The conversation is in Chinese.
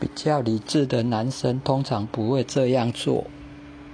比较理智的男生通常不会这样做。